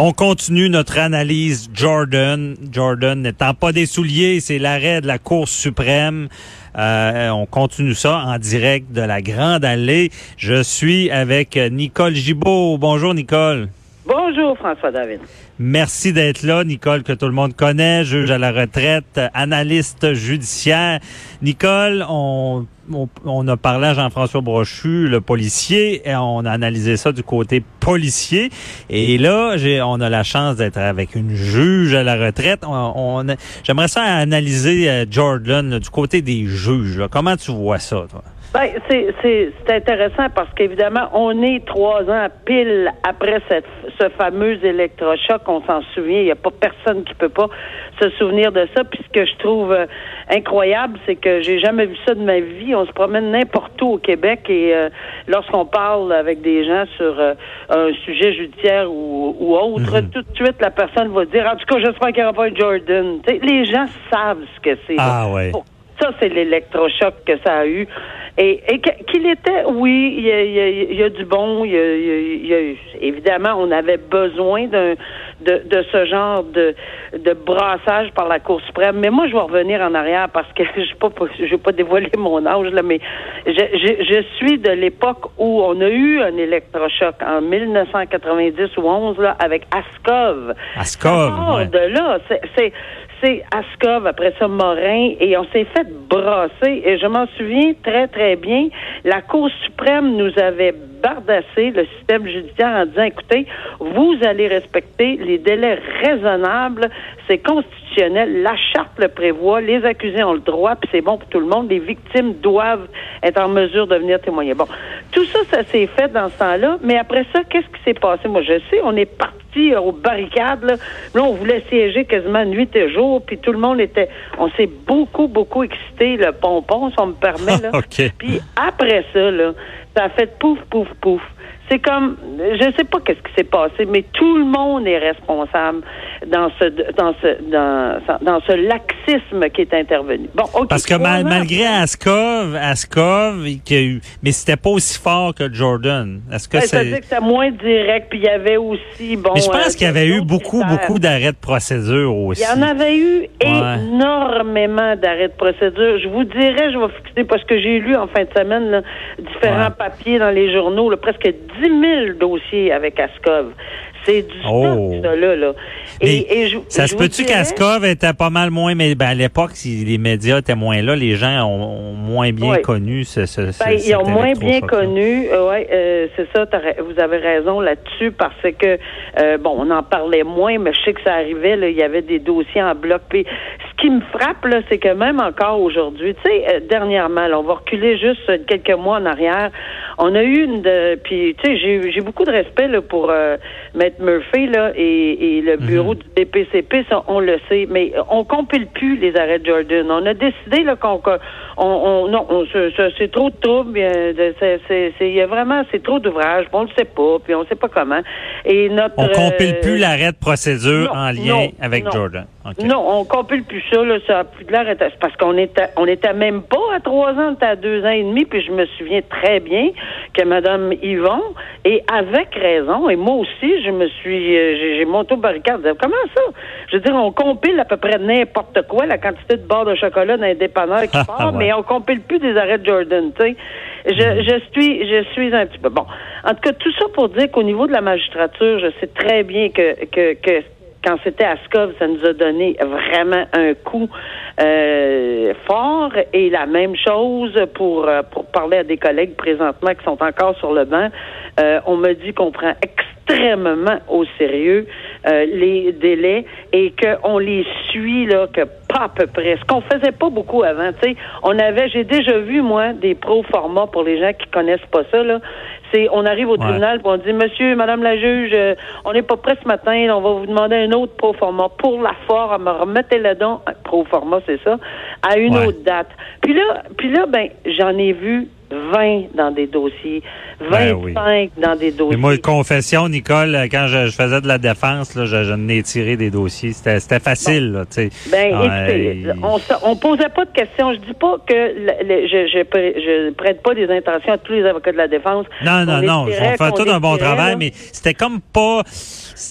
On continue notre analyse Jordan. Jordan n'étant pas des souliers, c'est l'arrêt de la Cour suprême. Euh, on continue ça en direct de la Grande Allée. Je suis avec Nicole Gibault. Bonjour Nicole. Bonjour François David. Merci d'être là, Nicole, que tout le monde connaît, juge à la retraite, analyste judiciaire. Nicole, on, on, a parlé à Jean-François Brochu, le policier, et on a analysé ça du côté policier. Et là, j'ai, on a la chance d'être avec une juge à la retraite. On, j'aimerais ça analyser euh, Jordan du côté des juges. Comment tu vois ça, toi? Ben, c'est, c'est, c'est intéressant parce qu'évidemment, on est trois ans pile après cette, ce fameux électrochoc. On s'en souvient. Il n'y a pas personne qui peut pas se souvenir de ça. Puis ce que je trouve euh, incroyable, c'est que j'ai jamais vu ça de ma vie. On se promène n'importe où au Québec et euh, lorsqu'on parle avec des gens sur euh, un sujet judiciaire ou, ou autre, mhm. tout de suite la personne va dire en tout cas j'espère qu'il n'y aura pas un Jordan. les gens savent ce que c'est. Ah ouais. Ça, c'est l'électrochoc que ça a eu. Et, qu'il était, oui, il y a, il y a, du bon. Il y a, évidemment, on avait besoin d'un de, de ce genre de, de brassage par la Cour suprême. Mais moi, je vais revenir en arrière parce que je ne pas, je vais pas dévoiler mon âge là, mais je, je, je suis de l'époque où on a eu un électrochoc en 1990 ou 11 là avec Askov. Askov. Ouais. De là, c'est c'est Ascov, après ça Morin, et on s'est fait brasser. Et je m'en souviens très, très bien. La Cour suprême nous avait bardassé le système judiciaire en disant, écoutez, vous allez respecter les délais raisonnables, c'est constitutionnel, la charte le prévoit, les accusés ont le droit, puis c'est bon pour tout le monde, les victimes doivent être en mesure de venir témoigner. Bon, tout ça, ça s'est fait dans ce temps-là, mais après ça, qu'est-ce qui s'est passé? Moi, je sais, on est parti aux barricades, là. là, on voulait siéger quasiment nuit et jour, puis tout le monde était, on s'est beaucoup, beaucoup excité, le pompon, si on me permet, là. Puis après ça, là, ça a fait pouf, pouf, pouf c'est comme, je ne sais pas qu'est-ce qui s'est passé, mais tout le monde est responsable dans ce dans ce dans, dans ce laxisme qui est intervenu. Bon, Parce que malgré Askov, Askov, qui a eu, mais c'était pas aussi fort que Jordan. Est-ce que c'est ça dire que c'était moins direct, puis il y avait aussi bon. Mais je pense euh, qu'il y avait eu beaucoup beaucoup d'arrêts de procédure aussi. Il y en avait eu énormément d'arrêts de procédure. Je vous dirais, je vais fixer parce que j'ai lu en fin de semaine là, différents dans les journaux, là, presque 10 000 dossiers avec Ascov. C'est du oh. ça, là. là. Et, ça se peut-tu qu'Ascov était pas mal moins, mais ben, à l'époque, si les médias étaient moins là, les gens ont, moins bien connu ce, ce, ben, Ils ont moins bien connu, euh, ouais, euh, c'est ça, vous avez raison là-dessus, parce que, euh, bon, on en parlait moins, mais je sais que ça arrivait, là, il y avait des dossiers en bloc. Puis, ce qui me frappe, là, c'est que même encore aujourd'hui, tu sais, dernièrement, on va reculer juste quelques mois en arrière, on a eu une de, puis, tu sais, j'ai beaucoup de respect là, pour Maître Murphy là, et, le mhm. bureau du DPCP, ça, on le sait, mais on compile plus les arrêts de Jordan. On a décidé là, qu'on on, on, non, c'est trop de troubles. Il y a vraiment, c'est trop d'ouvrages. On le sait pas, puis on sait pas comment. Et notre, on compile plus euh, l'arrêt de procédure en lien avec Jordan. Non, on compile plus ça. Là, ça a plus de l'air parce qu'on était, on était même pas à trois ans, on était à deux ans et demi. Puis je me souviens très bien que Mme Yvon, et avec raison, et moi aussi, je me suis, euh, j'ai monté au barricade. Comment ça? Je veux dire, on compile à peu près n'importe quoi, la quantité de barres de chocolat dans les dépanneurs qui part, mais on compile plus des arrêts de Jordan. Tu sais, je, mm. je suis, je suis un petit peu bon. En tout cas, tout ça pour dire qu'au niveau de la magistrature, je sais très bien que que, que quand c'était à Scov, ça nous a donné vraiment un coup euh, fort. Et la même chose pour, euh, pour parler à des collègues présentement qui sont encore sur le banc. Euh, on me dit qu'on prend extrêmement au sérieux les délais et qu'on les suit là que pas à peu près. Ce qu'on faisait pas beaucoup avant. Tu sais, on avait, j'ai déjà vu moi des pro formats pour les gens qui connaissent pas ça là. C'est, on arrive au tribunal, on dit, Monsieur, Madame la juge, euh, on n'est pas prêt ce matin, on va vous demander un autre pro format. Pour la forme, remettez le don, pro format, c'est ça, à une autre date. Puis là, puis là, ben, j'en ai vu 20 dans des dossiers, 25 ben dans des dossiers. Mais moi, confession, Nicole, quand je, faisais de la défense, là, je, je n'ai tiré des dossiers. C'était, facile, là, tu sais. Ben, écoutez, on, on posait pas de questions. Je dis pas que je, je, prête pas des intentions à tous les avocats de la défense. Non, non, non. On fait tout un bon travail, mais c'était comme pas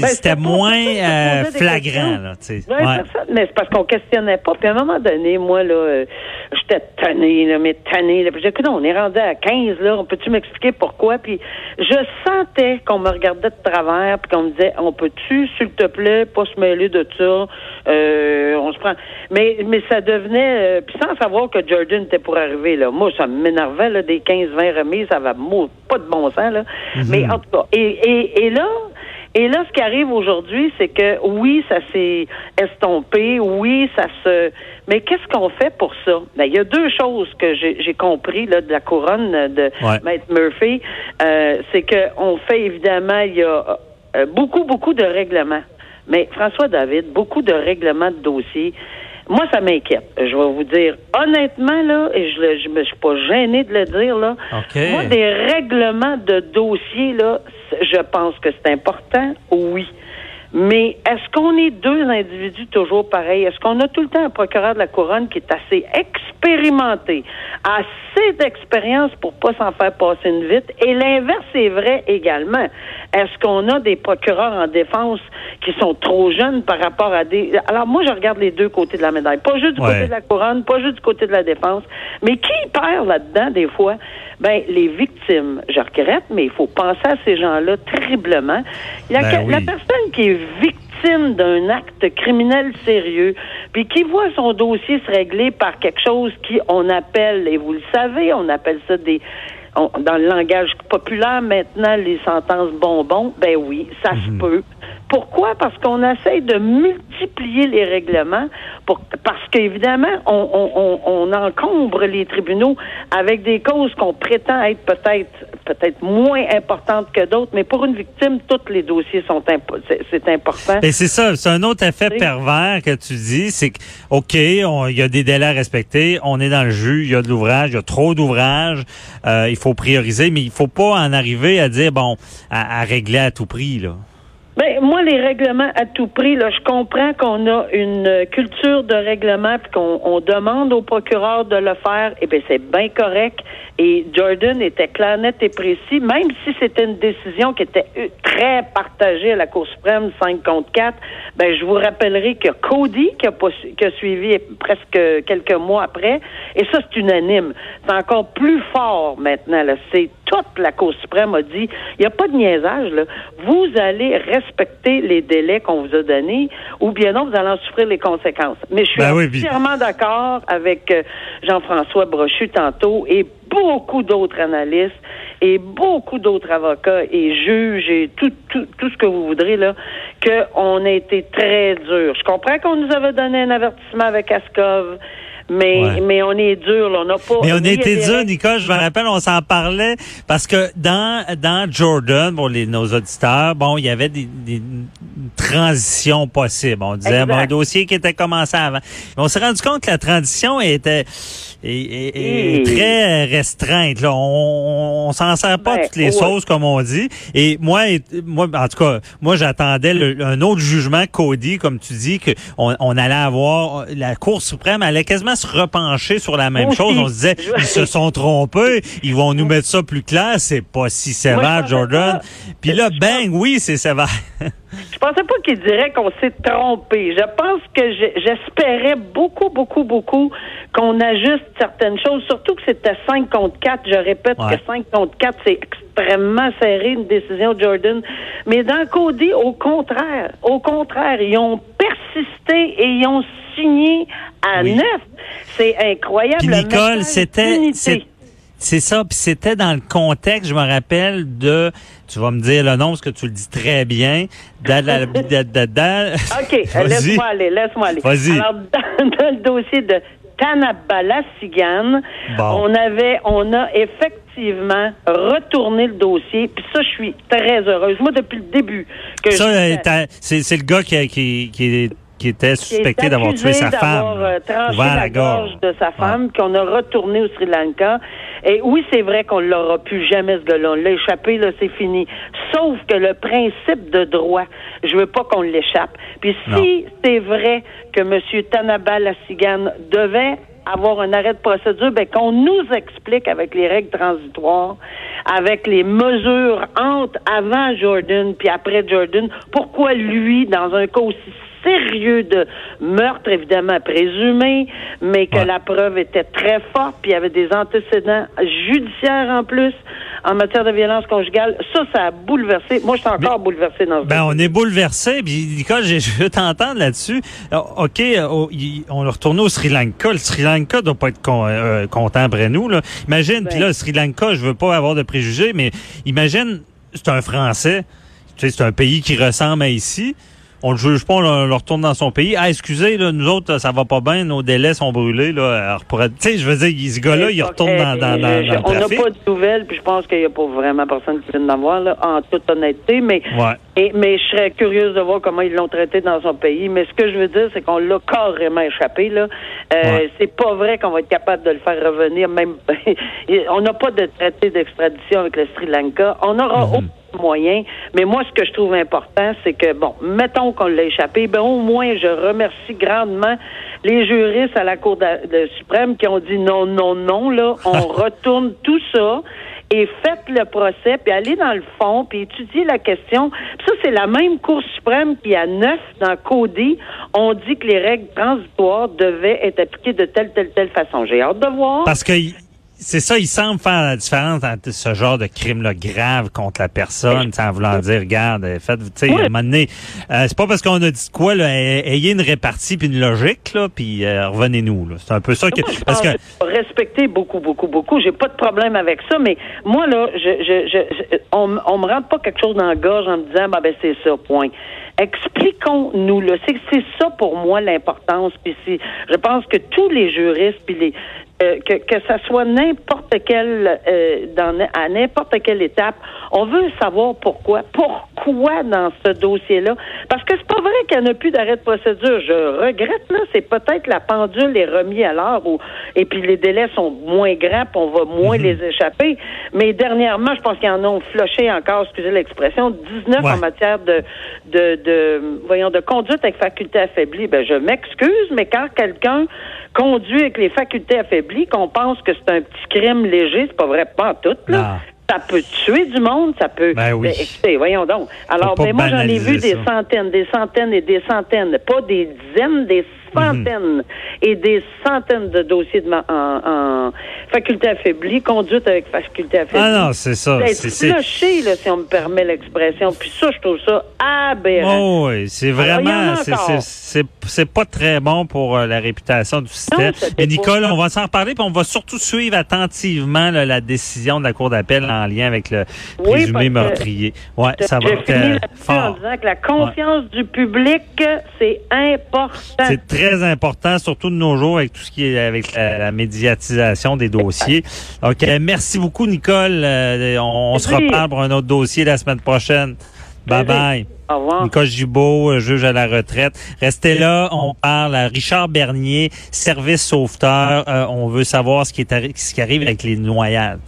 Ben, c'était moins euh, flagrant. Là, ouais. mais c'est parce qu'on questionnait pas. Puis à un moment donné, moi, là, euh, j'étais tannée, là, mais tannée. Puis j'ai dit, on est rendu à 15, là, on peut-tu m'expliquer pourquoi? Puis je sentais qu'on me regardait de travers, puis qu'on me disait, on peut-tu, s'il te plaît, pas se mêler de ça? Euh, on se prend. Mais, mais ça devenait, puis sans savoir que Jordan était pour arriver, là. Moi, ça m'énervait, là, des 15-20 remises, ça va pas de bon sens, là. Mm-hmm. Mais en tout cas, et, et, et là, et là, ce qui arrive aujourd'hui, c'est que oui, ça s'est estompé, oui, ça se. Mais qu'est-ce qu'on fait pour ça? Ben, il y a deux choses que j'ai compris là de la couronne de Maître Murphy, euh, c'est que on fait évidemment, il y a euh, beaucoup beaucoup de règlements. Mais François David, beaucoup de règlements de dossiers. Moi, ça m'inquiète. Je vais vous dire honnêtement là, et je, je me suis pas gêné de le dire là. Moi, des règlements de dossiers là, je pense que c'est important, oui. Mais est-ce qu'on est deux individus toujours pareils? Est-ce qu'on a tout le temps un procureur de la couronne qui est assez expérimenté, assez d'expérience pour pas s'en faire passer une vite? Et l'inverse est vrai également. Est-ce qu'on a des procureurs en défense qui sont trop jeunes par rapport à des... Alors moi, je regarde les deux côtés de la médaille. Pas juste du côté de la couronne, pas juste du côté de la défense. Mais qui perd là-dedans des fois? Ben, les victimes, je regrette, mais il faut penser à ces gens-là terriblement. Il y a ben la personne qui est victime d'un acte criminel sérieux, puis qui voit son dossier se régler par quelque chose qui on appelle, et vous le savez, on appelle ça des dans le langage populaire maintenant, les sentences bonbons, ben oui, ça se mhm. peut. Pourquoi? Parce qu'on essaie de multiplier les règlements, pour, parce qu'évidemment, on, on, on, encombre les tribunaux avec des causes qu'on prétend être peut-être peut-être moins importantes que d'autres, mais pour une victime, tous les dossiers sont c'est important. Et c'est ça, c'est un autre effet pervers que tu dis, c'est que ok, il y a des délais à respecter, on est dans le jus, il y a de l'ouvrage, il y a trop d'ouvrage, euh, il faut prioriser, mais il faut pas en arriver à dire bon, à, à régler à tout prix là. Ben, moi, les règlements à tout prix, là, je comprends qu'on a une culture de règlement puis qu'on on demande au procureur de le faire. Et eh bien, c'est bien correct. Et Jordan était clair, net et précis, même si c'était une décision qui était très partagée à la Cour suprême 5 contre 4. Ben, je vous rappellerai que Cody, qui a, qui a suivi presque quelques mois après, et ça, c'est unanime. C'est encore plus fort maintenant. C'est toute la Cour suprême a dit, il n'y a pas de niaisage. Là. Vous allez respecter les délais qu'on vous a donnés, ou bien non, vous allez en souffrir les conséquences. Mais je suis ben entièrement d'accord avec euh, Jean-François Brochu tantôt et beaucoup d'autres analystes et beaucoup d'autres avocats et juges et tout, tout, tout ce que vous voudrez, là, qu'on a été très dur. Je comprends qu'on nous avait donné un avertissement avec Ascov. Mais, mais on est dur, là. On n'a pas. Mais on était dur, Nicole. Je me rappelle, on s'en parlait parce que dans, dans Jordan, pour les, nos auditeurs, bon, il y avait des, des transitions possibles. On disait, bon, un dossier qui était commencé avant. Mais on s'est rendu compte que la transition était, est, très restreinte. Là. On, on s'en sert pas ben, toutes les sauces, comme on dit. Et moi, moi en tout cas, moi, j'attendais un autre jugement Cody, comme tu dis, que on, allait avoir la Cour suprême allait quasiment se repencher sur la même chose. On se disait, ils se sont trompés, ils vont nous mettre ça plus clair. C'est pas si sévère, Jordan. Puis là, bang, oui, c'est sévère. Je pensais pas qu'il dirait qu'on s'est trompé. Je pense que j'espérais beaucoup, beaucoup, beaucoup qu'on ajuste certaines choses, surtout que c'était 5 contre 4. Je répète que 5 contre 4, c'est extrêmement serré, une décision de Jordan. Mais dans Cody, au contraire, au contraire, ils ont persisté et ils ont signé à neuf. C'est incroyable. Puis Nicole, c'était c'est ça, puis c'était dans le contexte, je me rappelle, de, tu vas me dire le nom parce que tu le dis très bien, da, OK, laisse-moi aller, laisse-moi aller. Vas-y. Alors, dans, le dossier de On avait, on a effectivement retourné le dossier, puis ça, je suis très heureuse. Moi, depuis le début que ça, c'est le gars qui, qui, qui est qui était suspecté d'avoir tué sa femme. Euh, tranché la, gorge. de sa femme, qu'on a retourné au Sri Lanka. Et oui, c'est vrai qu'on l'aura plus jamais, ce gars-là. On l'a échappé, là, c'est fini. Sauf que le principe de droit, je veux pas qu'on l'échappe. Puis si c'est vrai que M. Tanaba Lassigan devait avoir un arrêt de procédure, ben, qu'on nous explique avec les règles transitoires avec les mesures entre avant Jordan puis après Jordan. Pourquoi lui, dans un cas aussi sérieux de meurtre, évidemment présumé, mais que la preuve était très forte, puis il y avait des antécédents judiciaires en plus en matière de violence conjugale. Ça, ça a bouleversé. Moi, je suis encore bouleversé dans ce Ben, on est bouleversé. Puis, Nicole, je veux t'entendre là-dessus. OK, euh, on est retourné au Sri Lanka. Le Sri Lanka doit pas être euh, content après nous. Là. Imagine, puis ben. là, le Sri Lanka, je veux pas avoir de préjugés, mais imagine, c'est un Français. Tu sais, c'est un pays qui ressemble à ici on le juge pas, on le, retourne dans son pays. Ah, excusez, là, nous autres, ça va pas bien, nos délais sont brûlés. Là. tu sais, je veux dire, ce gars-là, il retourne dans, dans, dans, dans On n'a pas de nouvelles, puis je pense qu'il n'y a pas vraiment personne qui vient d'en voir, là, en toute honnêteté. Mais, et, mais je serais curieuse de voir comment ils l'ont traité dans son pays. Mais ce que je veux dire, c'est qu'on l'a carrément échappé. Là. Euh, C'est pas vrai qu'on va être capable de le faire revenir. Même, on n'a pas de traité d'extradition avec le Sri Lanka. On aura mm moyens. Mais moi, ce que je trouve important, c'est que, bon, mettons qu'on l'a échappé, ben au moins, je remercie grandement les juristes à la Cour de, suprême qui ont dit non, non, non, là, on retourne tout ça et faites le procès, puis allez dans le fond, puis étudiez la question. Puis ça, c'est la même Cour suprême qui, a neuf, dans Cody, on dit que les règles transitoires devaient être appliquées de telle, telle, telle façon. J'ai hâte de voir. Parce que c'est ça, il semble faire la différence entre ce genre de crime-là grave contre la personne, sans vouloir dire, regarde, faites, tu sais, à un moment donné, euh, c'est pas parce qu'on a dit quoi, là, ayez une répartie puis une logique, là, puis euh, revenez-nous, là. C'est un peu ça que, parce que... Respecter beaucoup, beaucoup, beaucoup. J'ai pas de problème avec ça, mais moi, là, je, je, je, on, on me rentre pas quelque chose dans la gorge en me disant, bah, ben, c'est ça, point. Expliquons-nous, là. C'est, c'est ça pour moi l'importance, puis je pense que tous les juristes, puis les, euh, que, que ça soit n'importe quelle euh, dans à n'importe quelle étape, on veut savoir pourquoi. Pourquoi dans ce dossier-là? Parce que c'est pas vrai qu'il n'y en a plus d'arrêt de procédure. Je regrette là, c'est peut-être la pendule est remise à l'heure ou et puis les délais sont moins grands, puis on va moins mhm. les échapper. Mais dernièrement, je pense qu'ils en ont floché encore, excusez l'expression, 19 en matière de, de de voyons de conduite avec faculté affaiblie. Ben je m'excuse, mais quand quelqu'un conduit avec les facultés affaiblies, qu'on pense que c'est un petit crime léger, c'est pas vrai, pas tout, là. Ça peut tuer du monde, ça peut. Ben oui. écoutez, voyons donc. Alors, ben, moi, j'en ai vu des centaines, des centaines et des centaines, pas des dizaines, des centaines et des centaines de dossiers de en, faculté affaiblie, conduite avec faculté affaiblie. Ah non, c'est ça. C'est cloché, là, si on me permet l'expression. Puis ça, je trouve ça aberrant. Oh, oui, c'est vraiment, c'est pas très bon pour euh, la réputation du système. Et Nicole, on va s'en reparler, puis on va surtout suivre attentivement la décision de la Cour d'appel en lien avec le présumé meurtrier. Ouais, ça va être fort. en disant que la confiance du public, c'est important. C'est très très important, surtout de nos jours avec tout ce qui est avec la, médiatisation des dossiers. OK, merci beaucoup, Nicole. Euh, on, se reparle pour un autre dossier la semaine prochaine. Bye bye. Au revoir. Nicole Gibault, euh, juge à la retraite. Restez là, on parle à Richard Bernier, service sauveteur. Euh, on veut savoir ce qui, est, ce qui arrive avec les noyades.